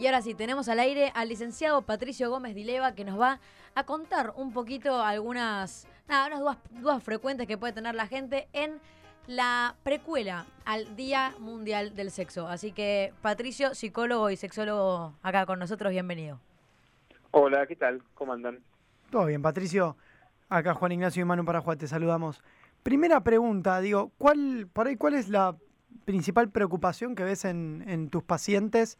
Y ahora sí, tenemos al aire al licenciado Patricio Gómez Dileva que nos va a contar un poquito algunas, nada, unas dudas, dudas frecuentes que puede tener la gente en la precuela al Día Mundial del Sexo. Así que Patricio, psicólogo y sexólogo acá con nosotros, bienvenido. Hola, ¿qué tal? ¿Cómo andan? Todo bien, Patricio. Acá Juan Ignacio y Manu Parajuá, te saludamos. Primera pregunta, digo, ¿cuál, por ahí, ¿cuál es la principal preocupación que ves en, en tus pacientes?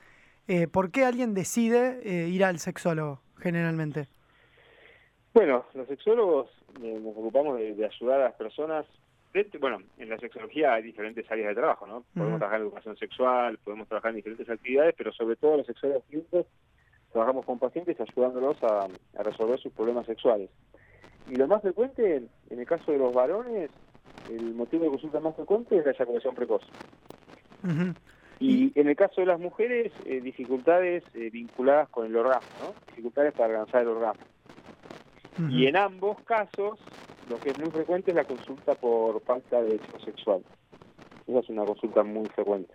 Eh, ¿Por qué alguien decide eh, ir al sexólogo generalmente? Bueno, los sexólogos eh, nos ocupamos de, de, ayudar a las personas. bueno, en la sexología hay diferentes áreas de trabajo, ¿no? Podemos uh -huh. trabajar en educación sexual, podemos trabajar en diferentes actividades, pero sobre todo los sexólogos clínicos trabajamos con pacientes ayudándolos a, a, resolver sus problemas sexuales. Y lo más frecuente, en el caso de los varones, el motivo de consulta más frecuente es la eyaculación precoz. Uh -huh. Y en el caso de las mujeres, eh, dificultades eh, vinculadas con el orgasmo, ¿no? dificultades para alcanzar el orgasmo. Uh -huh. Y en ambos casos, lo que es muy frecuente es la consulta por falta de deseo sexual. Esa es una consulta muy frecuente.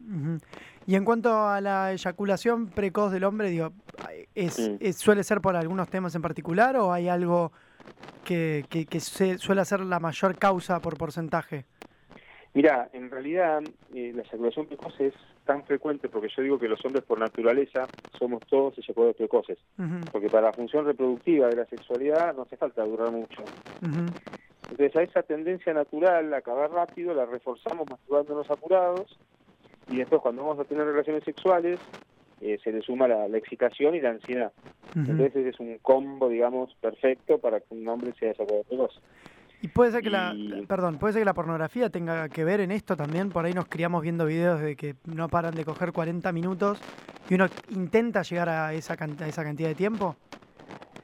Uh -huh. Y en cuanto a la eyaculación precoz del hombre, digo, ¿es, mm. es, ¿suele ser por algunos temas en particular o hay algo que, que, que se, suele ser la mayor causa por porcentaje? Mira, en realidad eh, la eyaculación precoz es tan frecuente porque yo digo que los hombres por naturaleza somos todos eyaculadores precoces. Uh -huh. Porque para la función reproductiva de la sexualidad no hace falta durar mucho. Uh -huh. Entonces a esa tendencia natural a acabar rápido la reforzamos masturbándonos apurados y después cuando vamos a tener relaciones sexuales eh, se le suma la, la, excitación y la ansiedad. Uh -huh. Entonces es un combo, digamos, perfecto para que un hombre sea eyaculador precoz. Y puede ser que la, perdón, puede ser que la pornografía tenga que ver en esto también. Por ahí nos criamos viendo videos de que no paran de coger 40 minutos y uno intenta llegar a esa, a esa cantidad de tiempo.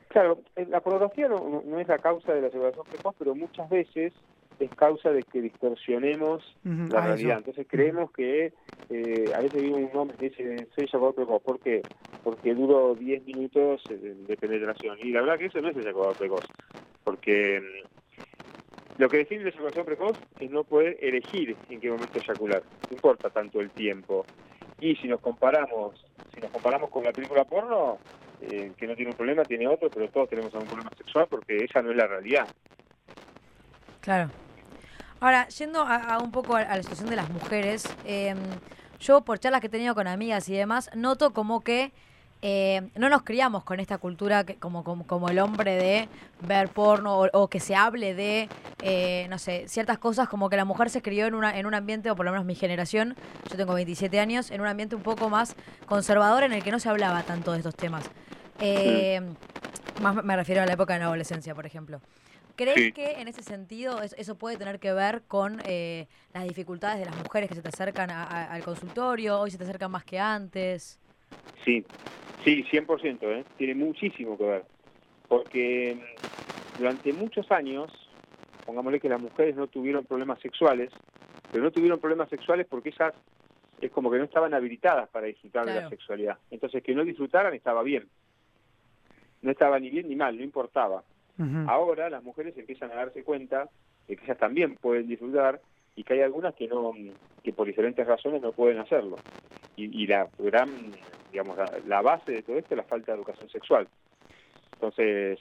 Claro, la pornografía no, no es la causa de la separación precoz, pero muchas veces es causa de que distorsionemos uh -huh. la ah, realidad. Eso. Entonces creemos que eh, a veces viene un hombre que dice soy eyaculador precoz. ¿Por qué? Porque duro 10 minutos de penetración. Y la verdad que eso no es eyaculador precoz. Porque lo que define la eyaculación precoz es no poder elegir en qué momento eyacular. No importa tanto el tiempo. Y si nos comparamos, si nos comparamos con la película porno, eh, que no tiene un problema, tiene otro, pero todos tenemos algún problema sexual porque esa no es la realidad. Claro. Ahora, yendo a, a un poco a, la situación de las mujeres, eh, yo por charlas que he tenido con amigas y demás, noto como que eh, no nos criamos con esta cultura que, como, como, como, el hombre de ver porno o, o que se hable de, eh, no sé, ciertas cosas como que la mujer se crió en, una, en un ambiente, o por lo menos mi generación, yo tengo 27 años, en un ambiente un poco más conservador en el que no se hablaba tanto de estos temas. Eh, sí. Más me refiero a la época de la adolescencia, por ejemplo. ¿Crees sí. que en ese sentido eso puede tener que ver con eh, las dificultades de las mujeres que se te acercan a, a, al consultorio? Hoy se te acercan más que antes. Sí, Sí, 100%, ¿eh? tiene muchísimo que ver. Porque mm, durante muchos años, pongámosle que las mujeres no tuvieron problemas sexuales, pero no tuvieron problemas sexuales porque ellas es como que no estaban habilitadas para disfrutar claro. de la sexualidad. Entonces, que no disfrutaran estaba bien. No estaba ni bien ni mal, no importaba. Uh -huh. Ahora las mujeres empiezan a darse cuenta de que ellas también pueden disfrutar y que hay algunas que no que por diferentes razones no pueden hacerlo. Y, y la gran digamos, la, la, base de todo esto es la falta de educación sexual. Entonces,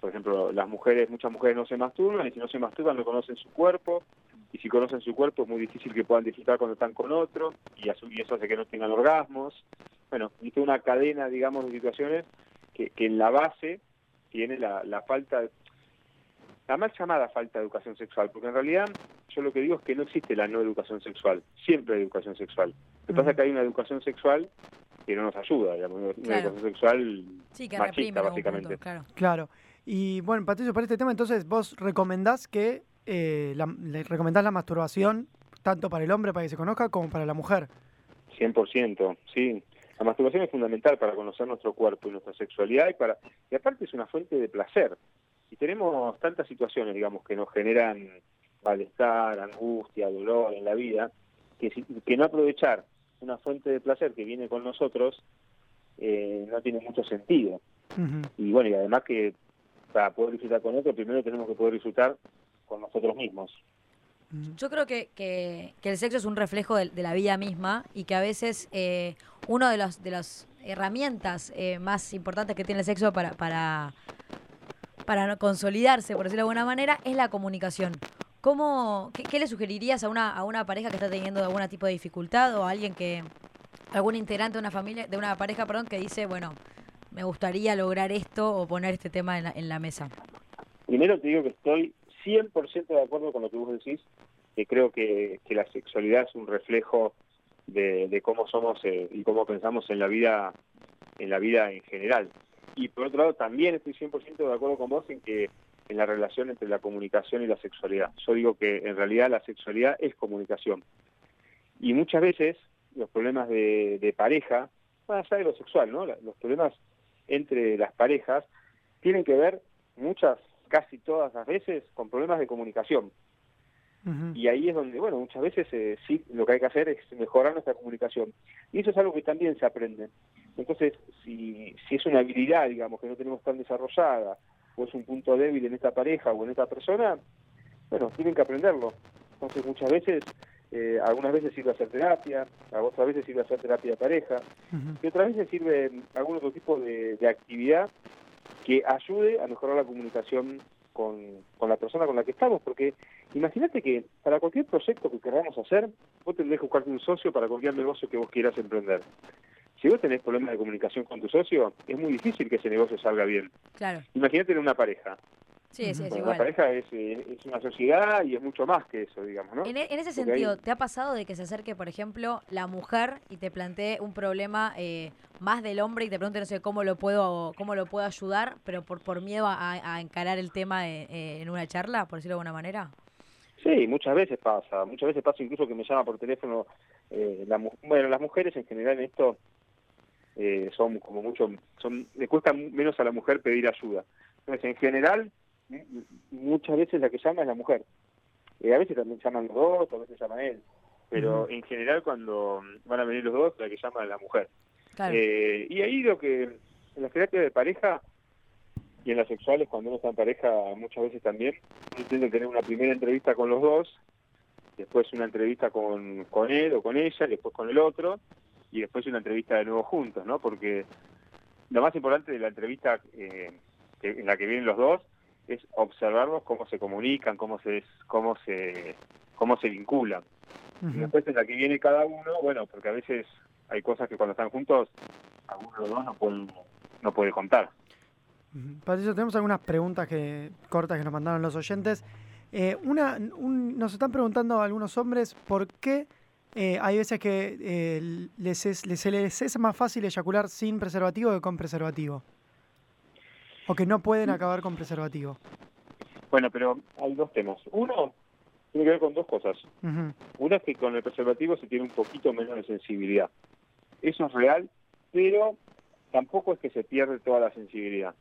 por ejemplo, las mujeres, muchas mujeres no se masturban, y si no se masturban no conocen su cuerpo, y si conocen su cuerpo es muy difícil que puedan disfrutar cuando están con otro, y, eso hace que no tengan orgasmos. Bueno, y toda una cadena, digamos, de situaciones que, que en la base tiene la, la falta, la mal llamada falta de educación sexual, porque en realidad yo lo que digo es que no existe la no educación sexual, siempre hay educación sexual. Lo que pasa es que hay una educación sexual que no nos ayuda, digamos, una claro. educación sexual sí, que machista, básicamente. Punto, claro. claro. Y bueno, Patricio, para este tema, entonces vos recomendás que eh, la, le recomendás la masturbación tanto para el hombre, para que se conozca, como para la mujer. 100%, sí. La masturbación es fundamental para conocer nuestro cuerpo y nuestra sexualidad y para y aparte es una fuente de placer. Y tenemos tantas situaciones, digamos, que nos generan malestar, angustia, dolor en la vida, que, que no aprovechar una fuente de placer que viene con nosotros eh, no tiene mucho sentido. Uh -huh. Y bueno, y además que para poder disfrutar con otro, primero tenemos que poder disfrutar con nosotros mismos. Yo creo que, que, que, el sexo es un reflejo de, de, la vida misma y que a veces eh, uno de los, de los herramientas eh, más importantes que tiene el sexo para, para, para consolidarse, por decirlo de alguna manera, es la comunicación. ¿Cómo, qué, le sugerirías a una, a una pareja que está teniendo algún tipo de dificultad o a alguien que, algún integrante de una familia, de una pareja, perdón, que dice, bueno, me gustaría lograr esto o poner este tema en la, en la mesa? Primero te digo que estoy 100% de acuerdo con lo que vos decís, que creo que, que la sexualidad es un reflejo de, de cómo somos eh, y cómo pensamos en la vida en la vida en general. Y por otro lado, también estoy 100% de acuerdo con vos en que en la relación entre la comunicación y la sexualidad. Yo digo que en realidad la sexualidad es comunicación. Y muchas veces los problemas de, de pareja, más allá de lo sexual, ¿no? los problemas entre las parejas tienen que ver muchas, casi todas las veces, con problemas de comunicación. Y ahí es donde, bueno, muchas veces eh, sí, lo que hay que hacer es mejorar nuestra comunicación. Y eso es algo que también se aprende. Entonces, si, si es una habilidad, digamos, que no tenemos tan desarrollada, o es un punto débil en esta pareja o en esta persona, bueno, tienen que aprenderlo. Entonces, muchas veces, eh, algunas veces sirve hacer terapia, otras veces sirve hacer terapia de pareja, y otras veces sirve algún otro tipo de, de actividad que ayude a mejorar la comunicación con, con la persona con la que estamos, porque imagínate que para cualquier proyecto que queramos hacer, vos tendrés que buscarte un socio para cualquier negocio que vos quieras emprender. Si vos tenés problemas de comunicación con tu socio, es muy difícil que ese negocio salga bien. Claro, Imagínate en una pareja. sí, sí, es Bueno, igual. la pareja es, eh, es una sociedad y es mucho más que eso, digamos, ¿no? En, e- en ese Porque sentido, ¿te ha pasado de que se acerque, por ejemplo, la mujer y te plantee un problema eh, más del hombre y te pregunte, no sé, cómo lo puedo, cómo lo puedo ayudar, pero por, por miedo a, a encarar el tema eh, eh, en una charla, por decirlo de alguna manera? Sí, muchas veces pasa, muchas veces pasa incluso que me llama por teléfono, eh, la, bueno, las mujeres en general en esto eh, son como mucho, son, le cuesta menos a la mujer pedir ayuda. Entonces, en general, m- muchas veces la que llama es la mujer. Eh, a veces también llaman los dos, a veces llama él, pero en general cuando van a venir los dos, la que llama es la mujer. Claro. Eh, y ahí lo que, en las terapias de pareja y en las sexuales, cuando uno está en pareja, muchas veces también, uno intenta tener una primera entrevista con los dos, después una entrevista con, con él o con ella, después con el otro, y después una entrevista de nuevo juntos, ¿no? Porque lo más importante de la entrevista eh, que- en la que vienen los dos es observarlos cómo se comunican, cómo se cómo se cómo se vinculan. Y después en la que viene cada uno, bueno, porque a veces hay cosas que cuando están juntos, alguno de los dos no puede, no puede contar. Patricio, tenemos algunas preguntas que, cortas que nos mandaron los oyentes. Eh, una, un- nos están preguntando algunos hombres por qué eh, hay veces que eh, les es, les- es más fácil eyacular sin preservativo que con preservativo. O que no pueden acabar con preservativo. Bueno, pero hay dos temas. Uno tiene que ver con dos cosas. Ujú. Una es que con el preservativo se tiene un poquito menos de sensibilidad. Eso es real, pero tampoco es que se pierde toda la sensibilidad.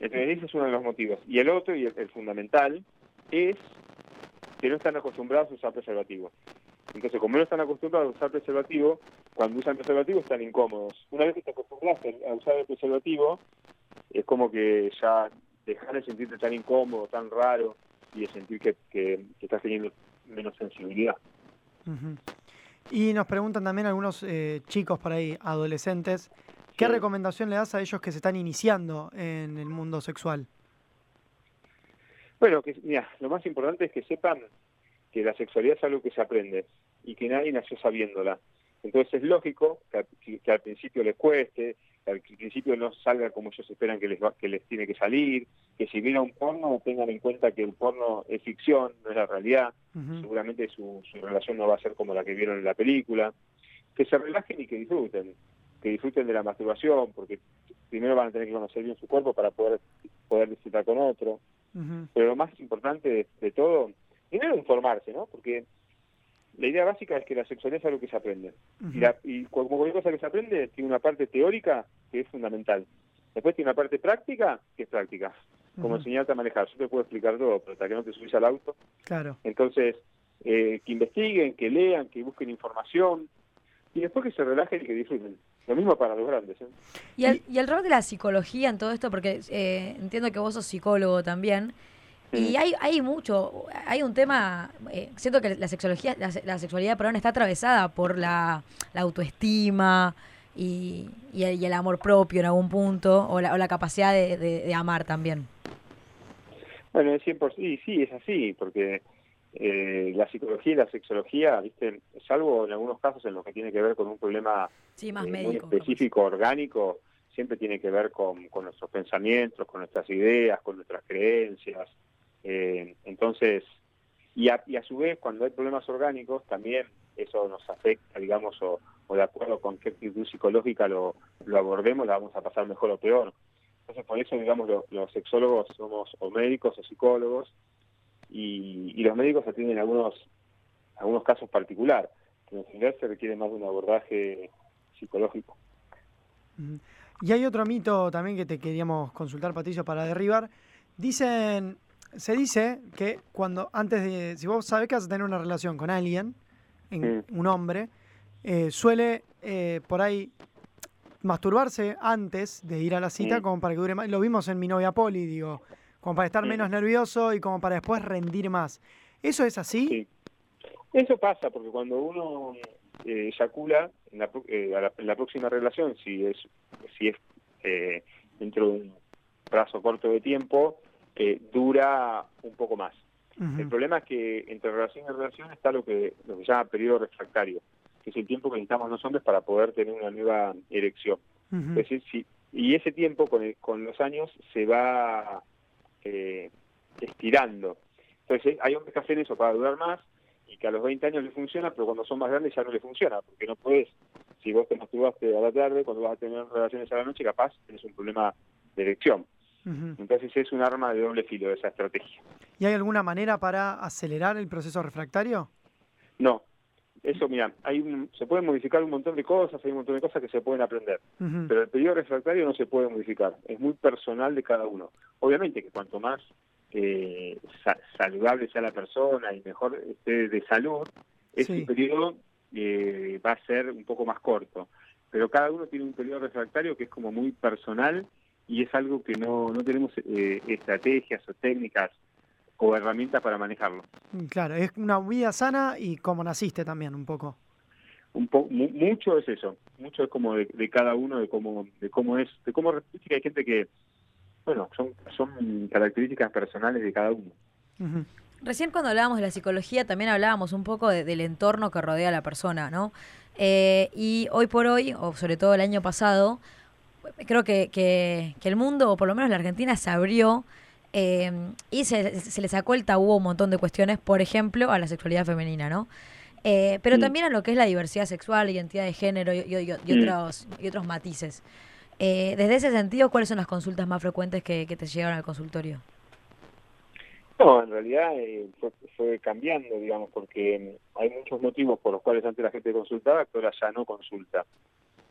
Entonces ese es uno de los motivos. Y el otro, y el, el fundamental, es que no están acostumbrados a usar preservativo. Entonces, como no están acostumbrados a usar preservativo, cuando usan preservativo están incómodos. Una vez que te acostumbras a usar el preservativo, es como que ya dejar de sentirte tan incómodo, tan raro, y de sentir que, que- que estás teniendo menos sensibilidad. Y nos preguntan también algunos eh, chicos por ahí, adolescentes, ¿qué Sí. recomendación le das a ellos que se están iniciando en el mundo sexual? Bueno, que mira, lo más importante es que sepan que la sexualidad es algo que se aprende y que nadie nació sabiéndola. Entonces es lógico que, al- que- que al principio les cueste, que al principio no salga como ellos esperan que les va- que les tiene que salir, que si miran un porno tengan en cuenta que el porno es ficción, no es la realidad, seguramente su, su relación no va a ser como la que vieron en la película, que se relajen y que disfruten, que disfruten de la masturbación, porque primero van a tener que conocer bien su cuerpo para poder, poder disfrutar con otro, pero lo más importante de, de todo, primero informarse, ¿no? Porque la idea básica es que la sexualidad es algo que se aprende. Y, la, y como cualquier cosa que se aprende, tiene una parte teórica que es fundamental. Después tiene una parte práctica que es práctica. Como Ujú. enseñarte a manejar. Yo te puedo explicar todo, pero hasta que no te subís al auto. Claro. Entonces, eh, que investiguen, que lean, que busquen información. Y después que se relajen y que disfruten. Lo mismo para los grandes. ¿eh? ¿Y el, y el rol de la psicología en todo esto? Porque eh, entiendo que vos sos psicólogo también. Y hay, hay mucho, hay un tema, eh, siento que la sexología, la, la sexualidad, perdón, está atravesada por la, la autoestima, y, el, amor propio en algún punto, o la, capacidad de, amar también. Bueno, es 100%, sí, sí, es así, porque eh, la psicología y la sexología, ¿viste? salvo en algunos casos en los que tiene que ver con un problema eh, muy específico, orgánico, siempre tiene que ver con, nuestros pensamientos, con nuestras ideas, con nuestras creencias. Eh, entonces, y a, y a su vez, cuando hay problemas orgánicos, también eso nos afecta, digamos, o, de acuerdo con qué actitud psicológica lo, lo abordemos, la vamos a pasar mejor o peor. Entonces, por eso, digamos, los sexólogos somos o médicos o psicólogos, y, los médicos atienden algunos, algunos casos particulares, que en general se requiere más de un abordaje psicológico. Y hay otro mito también que te queríamos consultar, Patricio, para derribar. Dicen, se dice que cuando antes de, si vos sabés que vas a tener una relación con alguien, en, un hombre, eh, suele eh, por ahí masturbarse antes de ir a la cita como para que dure más. Lo vimos en mi novia Poli, digo, como para estar menos nervioso y como para después rendir más. ¿Eso es así? Sí. Eso pasa porque cuando uno eh, eyacula en la, en la, próxima relación, si es si es dentro de un plazo corto de tiempo, dura un poco más. El problema es que entre relación y relación está lo que, lo que se llama periodo refractario, que es el tiempo que necesitamos los hombres para poder tener una nueva erección. es decir, si, y ese tiempo con, con los años se va eh, estirando. Entonces hay hombres que hacen eso para durar más y que a los 20 años le funciona, pero cuando son más grandes ya no le funciona, porque no puedes, si vos te masturbaste a la tarde, cuando vas a tener relaciones a la noche, capaz tienes un problema de erección. Entonces es un arma de doble filo esa estrategia. ¿Y hay alguna manera para acelerar el proceso refractario? No. Eso, mira, hay se pueden modificar un montón de cosas, hay un montón de cosas que se pueden aprender, pero el periodo refractario no se puede modificar, es muy personal de cada uno. Obviamente que cuanto más eh, saludable sea la persona y mejor esté de salud, ese periodo eh, va a ser un poco más corto. Pero cada uno tiene un periodo refractario que es como muy personal y es algo que no, no tenemos eh, estrategias o técnicas o herramientas para manejarlo. Mm, claro, es una vida sana y como naciste también un poco. Un po mucho es eso, mucho es como de, cada uno, de cómo, de cómo es, de cómo hay gente que, bueno, son, son características personales de cada uno. Recién cuando hablábamos de la psicología también hablábamos un poco del entorno que rodea a la persona, ¿no? Eh, y hoy por hoy, o sobre todo el año pasado, creo que, que, el mundo, o por lo menos la Argentina, se abrió eh, y se, se, le sacó el tabú a un montón de cuestiones, por ejemplo, a la sexualidad femenina, ¿no? Eh, pero también a lo que es la diversidad sexual, identidad de género y, y, otros, y otros matices. Eh, desde ese sentido, ¿cuáles son las consultas más frecuentes que, te llegaron al consultorio? No, en realidad fue, fue, cambiando, digamos, porque hay muchos motivos por los cuales antes la gente consultaba que ahora ya no consulta.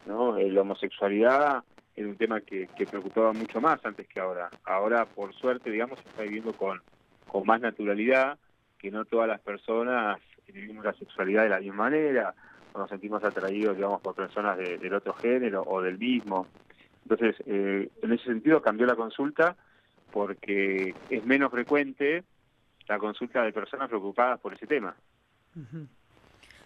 ¿no? La homosexualidad era un tema que, preocupaba mucho más antes que ahora. Ahora, por suerte, digamos, se está viviendo con, con más naturalidad, que no todas las personas vivimos la sexualidad de la misma manera, o nos sentimos atraídos, digamos, por personas del otro género o del mismo. Entonces, eh, en ese sentido cambió la consulta porque es menos frecuente la consulta de personas preocupadas por ese tema.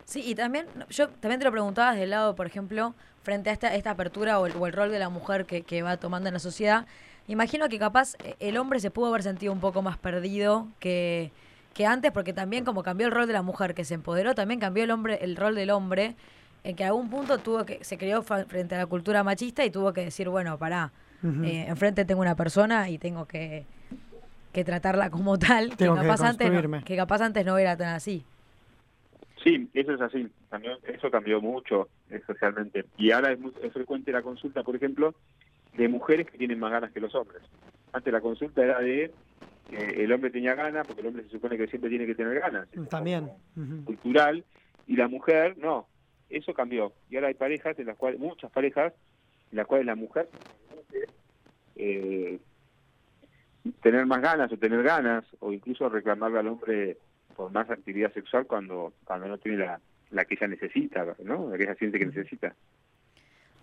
Sí, y también, yo también te lo preguntaba desde el lado, por ejemplo, frente a esta, esta apertura o el, rol de la mujer que, que, va tomando en la sociedad. Imagino que capaz eh, el hombre se pudo haber sentido un poco más perdido que, que antes, porque también como cambió el rol de la mujer, que se empoderó, también cambió el hombre, el rol del hombre, en que a algún punto tuvo que, se creó frente a la cultura machista y tuvo que decir, bueno, pará, eh, enfrente tengo una persona y tengo que, que tratarla como tal, que capaz, antes que capaz antes no era tan así. Sí, eso es así. eso cambió mucho eh, socialmente. Y ahora es, muy, frecuente la consulta, por ejemplo, de mujeres que tienen más ganas que los hombres. Antes la consulta era de que el hombre tenía ganas, porque el hombre se supone que siempre tiene que tener ganas. También. Cultural. Y la mujer, no. Eso cambió. Y ahora hay parejas, en las cuales, muchas parejas, en las cuales la mujer eh, tener más ganas o tener ganas, o incluso reclamarle al hombre por más actividad sexual cuando, cuando no tiene la, la que ella necesita, ¿no? La que ella siente que necesita.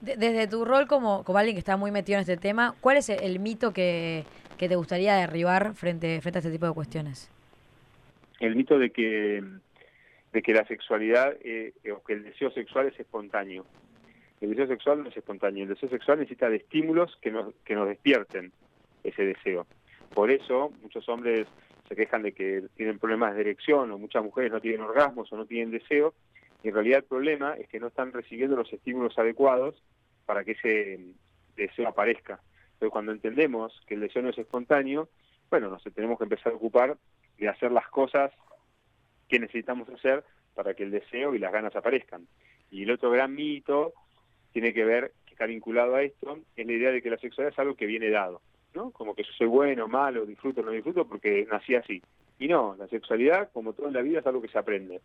Desde tu rol como, como alguien que está muy metido en este tema, ¿cuál es el mito que, que te gustaría derribar frente, frente a este tipo de cuestiones? El mito de que, de que la sexualidad eh, o que el deseo sexual es espontáneo. el deseo sexual no es espontáneo, el deseo sexual necesita de estímulos que nos, que nos despierten ese deseo. Por eso muchos hombres se quejan de que tienen problemas de erección o muchas mujeres no tienen orgasmos o no tienen deseo, y en realidad el problema es que no están recibiendo los estímulos adecuados para que ese deseo aparezca. Pero cuando entendemos que el deseo no es espontáneo, bueno, nos tenemos que empezar a ocupar de hacer las cosas que necesitamos hacer para que el deseo y las ganas aparezcan. Y el otro gran mito tiene que ver, que está vinculado a esto, es la idea de que la sexualidad es algo que viene dado, ¿no? Como que yo soy bueno, malo, disfruto, no disfruto porque nací así. Y no, la sexualidad, como todo en la vida, es algo que se aprende.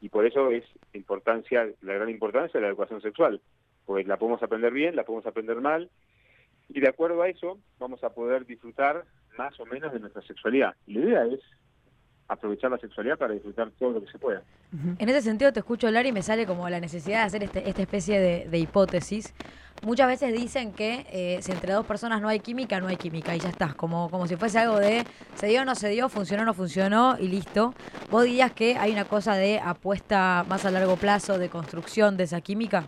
Y por eso es importancia, la gran importancia de la educación sexual. Pues la podemos aprender bien, la podemos aprender mal, y de acuerdo a eso vamos a poder disfrutar más o menos de nuestra sexualidad. La idea es aprovechar la sexualidad para disfrutar todo lo que se pueda. En ese sentido te escucho hablar y me sale como la necesidad de hacer este, esta especie de, hipótesis. Muchas veces dicen que eh, si entre dos personas no hay química, no hay química y ya está, como, como si fuese algo de se dio o no se dio, funcionó o no funcionó y listo. ¿Vos dirías que hay una cosa de apuesta más a largo plazo, de construcción de esa química?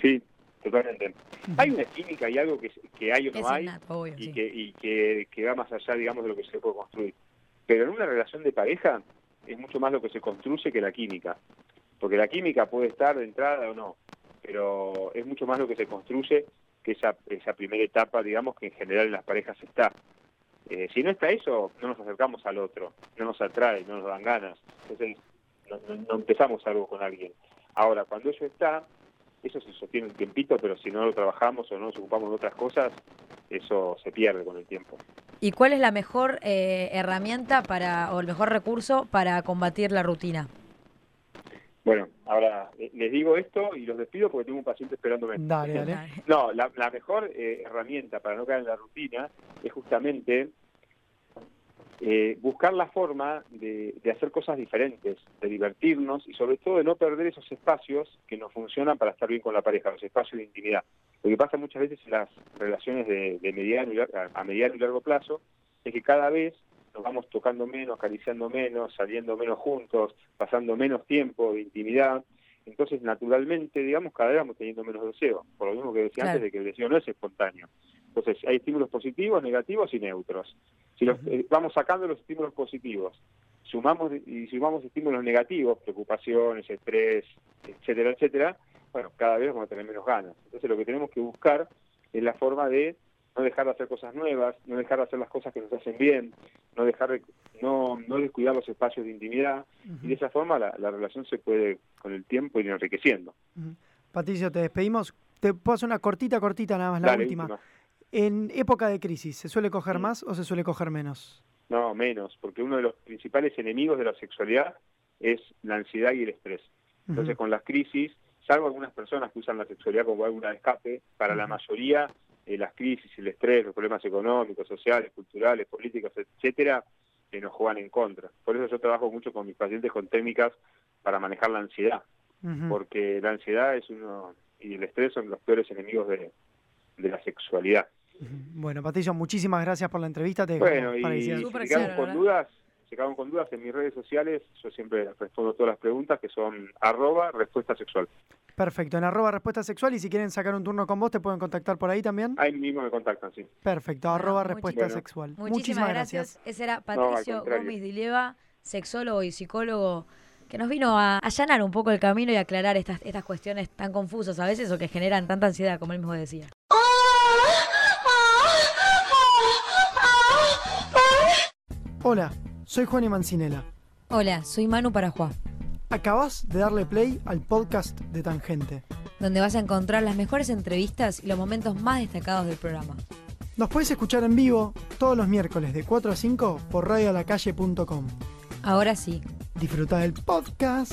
Sí, totalmente. Hay una química y algo que, que hay o no hay y, que, y que, que va más allá, digamos, de lo que se puede construir. Pero en una relación de pareja es mucho más lo que se construye que la química. Porque la química puede estar de entrada o no, pero es mucho más lo que se construye que esa, primera etapa, digamos, que en general en las parejas está. Eh, si no está eso, no nos acercamos al otro, no nos atrae, no nos dan ganas. Entonces, no, empezamos algo con alguien. Ahora, cuando eso está, eso se sostiene un tiempito, pero si no lo trabajamos o no nos ocupamos de otras cosas, eso se pierde con el tiempo. ¿Y cuál es la mejor eh, herramienta para o el mejor recurso para combatir la rutina? Bueno, ahora eh, les digo esto y los despido porque tengo un paciente esperándome. Dale, dale. No, la, mejor eh, herramienta para no caer en la rutina es justamente buscar la forma de, de, hacer cosas diferentes, de divertirnos y sobre todo de no perder esos espacios que nos funcionan para estar bien con la pareja, los espacios de intimidad. Lo que pasa muchas veces en las relaciones de, mediano y, a mediano y largo plazo es que cada vez nos vamos tocando menos, acariciando menos, saliendo menos juntos, pasando menos tiempo de intimidad. Entonces, naturalmente, digamos, cada vez vamos teniendo menos deseo, por lo mismo que decía antes de que el deseo no es espontáneo. Entonces, hay estímulos positivos, negativos y neutros. Si los, eh, vamos sacando los estímulos positivos, sumamos y sumamos estímulos negativos, preocupaciones, estrés, etcétera, etcétera, bueno, cada vez vamos a tener menos ganas. Entonces lo que tenemos que buscar es la forma de no dejar de hacer cosas nuevas, no dejar de hacer las cosas que nos hacen bien, no dejar de, no, no descuidar los espacios de intimidad y de esa forma la, relación se puede con el tiempo ir enriqueciendo. Patricio, te despedimos. Te puedo hacer una cortita, cortita nada más, la última. En época de crisis, ¿se suele coger más o se suele coger menos? No, menos, porque uno de los principales enemigos de la sexualidad es la ansiedad y el estrés. Entonces, con las crisis salvo algunas personas que usan la sexualidad como válvula de escape, para la mayoría eh, las crisis, el estrés, los problemas económicos, sociales, culturales, políticos, etcétera, eh, nos juegan en contra. Por eso yo trabajo mucho con mis pacientes con técnicas para manejar la ansiedad, porque la ansiedad es uno y el estrés son los peores enemigos de, la sexualidad. Bueno, Patricio, muchísimas gracias por la entrevista. Te bueno, y si quedamos con dudas, se quedan con dudas en mis redes sociales, yo siempre respondo todas las preguntas que son arroba respuesta sexual. Perfecto, en arroba respuesta sexual y si quieren sacar un turno con vos, ¿te pueden contactar por ahí también? Ahí mismo me contactan, sí. Perfecto, arroba respuesta sexual. Muchísimas, gracias. Ese era Patricio Gómez Dileva, sexólogo y psicólogo que nos vino a allanar un poco el camino y aclarar estas, estas cuestiones tan confusas a veces o que generan tanta ansiedad, como él mismo decía. Hola, soy Juan Mancinela. Hola, soy Manu Parajuá. Acabas de darle play al podcast de Tangente, donde vas a encontrar las mejores entrevistas y los momentos más destacados del programa. Nos puedes escuchar en vivo todos los miércoles de 4 a 5 por radioalacalle.com. Ahora sí. Disfruta del podcast.